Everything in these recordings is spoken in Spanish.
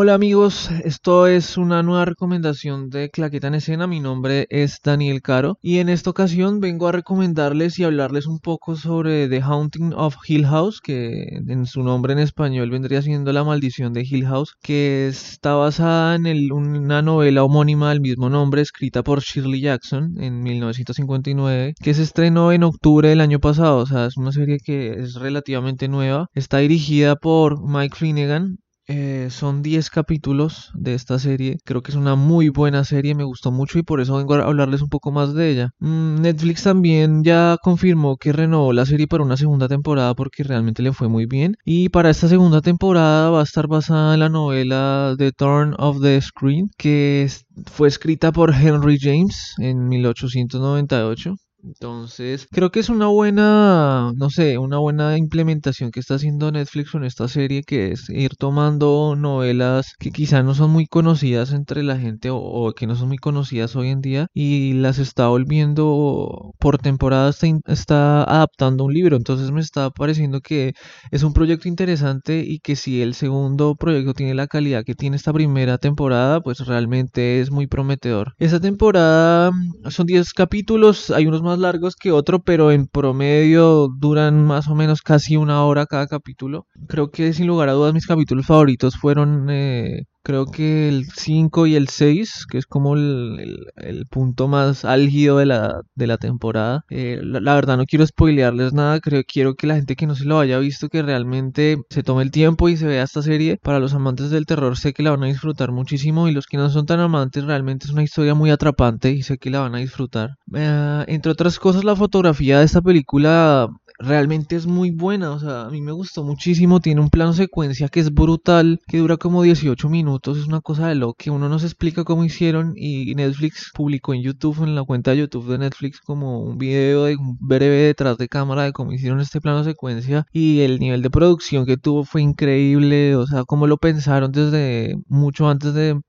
Hola amigos, esto es una nueva recomendación de Claqueta en Escena. Mi nombre es Daniel Caro y en esta ocasión vengo a recomendarles y hablarles un poco sobre The Haunting of Hill House, que en su nombre en español vendría siendo La Maldición de Hill House, que está basada en una novela homónima del mismo nombre escrita por Shirley Jackson en 1959, que se estrenó en octubre del año pasado. O sea, es una serie que es relativamente nueva. Está dirigida por Mike Finnegan eh, son 10 capítulos de esta serie. Creo que es una muy buena serie, me gustó mucho y por eso vengo a hablarles un poco más de ella. Mm, Netflix también ya confirmó que renovó la serie para una segunda temporada porque realmente le fue muy bien. Y para esta segunda temporada va a estar basada en la novela The Turn of the Screen, que fue escrita por Henry James en 1898. Entonces, creo que es una buena, no sé, una buena implementación que está haciendo Netflix con esta serie, que es ir tomando novelas que quizá no son muy conocidas entre la gente o, que no son muy conocidas hoy en día y las está volviendo por temporada, está, adaptando un libro. Entonces me está pareciendo que es un proyecto interesante y que si el segundo proyecto tiene la calidad que tiene esta primera temporada, pues realmente es muy prometedor. Esta temporada son 10 capítulos, hay unos más largos que otro, pero en promedio duran más o menos casi una hora cada capítulo. Creo que sin lugar a dudas mis capítulos favoritos fueron eh, creo que el 5 y el 6, que es como el, punto más álgido de la, de la temporada. Eh, la, verdad no quiero spoilearles nada, creo quiero que la gente que no se lo haya visto que realmente se tome el tiempo y se vea esta serie. Para los amantes del terror sé que la van a disfrutar muchísimo y los que no son tan amantes realmente es una historia muy atrapante y sé que la van a disfrutar. Eh, entre otras cosas la fotografía de esta película realmente es muy buena, o sea, a mí me gustó muchísimo, tiene un plano secuencia que es brutal, que dura como 18 minutos, es una cosa de lo que uno no se explica cómo hicieron y Netflix publicó en YouTube, en la cuenta de YouTube de Netflix, como un video de un breve detrás de cámara de cómo hicieron este plano secuencia y el nivel de producción que tuvo fue increíble, o sea, cómo lo pensaron desde mucho antes de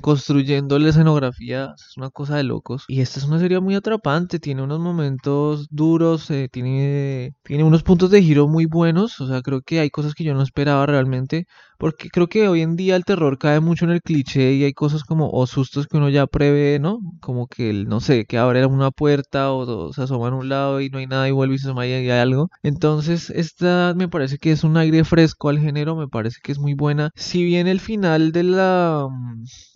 construyendo la escenografía es una cosa de locos. Y esta es una serie muy atrapante tiene unos momentos duros eh, tiene tiene unos puntos de giro muy buenos o sea creo que hay cosas que yo no esperaba realmente porque creo que hoy en día el terror cae mucho en el cliché y hay cosas como o sustos que uno ya prevé no como que el no sé que abre una puerta o, se asoma en un lado y no hay nada y vuelve y se asoma y hay algo. Entonces esta me parece que es un aire fresco al género me parece que es muy buena. Si bien el final de la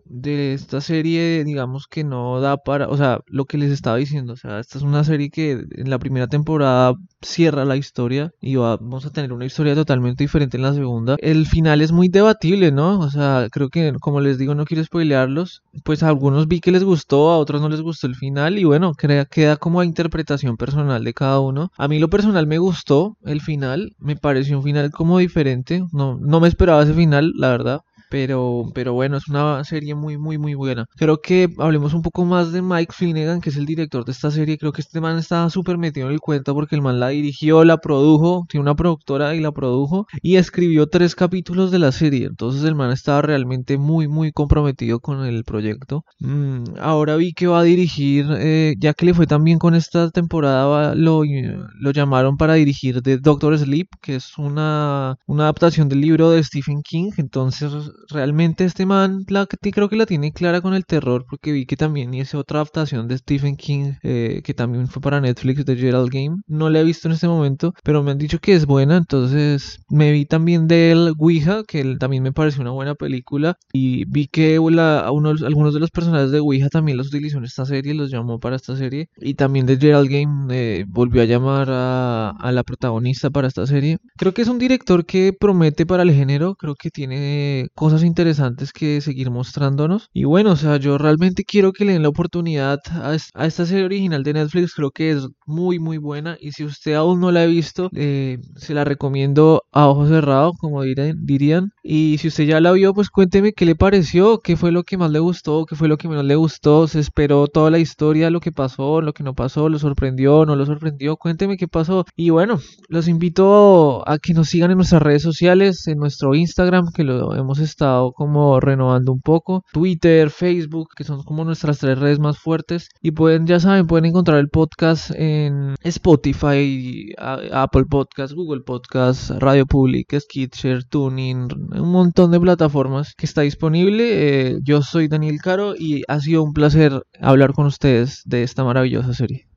de esta serie, digamos que no da para, o sea, lo que les estaba diciendo, o sea, esta es una serie que en la primera temporada cierra la historia y vamos a tener una historia totalmente diferente en la segunda. El final es muy debatible, ¿no? O sea, creo que, como les digo, no quiero spoilearlos, pues a algunos vi que les gustó, a otros no les gustó el final y bueno, crea, queda como a interpretación personal de cada uno. A mí lo personal me gustó el final, me pareció un final como diferente, no, no me esperaba ese final, la verdad. Pero, pero bueno, es una serie muy, muy, muy buena. Creo que hablemos un poco más de Mike Finnegan, que es el director de esta serie. Creo que este man estaba súper metido en el cuento porque el man la dirigió, la produjo, tiene una productora y la produjo y escribió tres capítulos de la serie. Entonces el man estaba realmente muy, muy comprometido con el proyecto. Mm, ahora vi que va a dirigir, eh, ya que le fue tan bien con esta temporada, lo, lo llamaron para dirigir The Doctor Sleep, que es una, una adaptación del libro de Stephen King. Entonces realmente este man la, creo que la tiene clara con el terror porque vi que también hice otra adaptación de Stephen King eh, que también fue para Netflix de Gerald Game. No la he visto en este momento, pero me han dicho que es buena, entonces me vi también de El Ouija, que también me pareció una buena película y vi que algunos de los personajes de Ouija también los utilizó en esta serie, los llamó para esta serie y también de Gerald Game eh, volvió a llamar a, a la protagonista para esta serie. Creo que es un director que promete para el género, creo que tiene cosas cosas interesantes que seguir mostrándonos. Y bueno, o sea, yo realmente quiero que le den la oportunidad a, esta serie original de Netflix. Creo que es muy, muy buena. Y si usted aún no la ha visto, eh, se la recomiendo a ojos cerrados, como dirían. Y si usted ya la vio, pues cuénteme qué le pareció, qué fue lo que más le gustó, qué fue lo que menos le gustó. Se esperó toda la historia, lo que pasó, lo que no pasó, lo sorprendió, no lo sorprendió. Cuénteme qué pasó. Y bueno, los invito a que nos sigan en nuestras redes sociales, en nuestro Instagram, que lo hemos estado estado como renovando un poco. Twitter, Facebook, que son como nuestras tres redes más fuertes. Y pueden, ya saben, pueden encontrar el podcast en Spotify, Apple Podcast, Google Podcast, Radio Public, Skitcher, Tuning, un montón de plataformas que está disponible. Eh, yo soy Daniel Caro y ha sido un placer hablar con ustedes de esta maravillosa serie.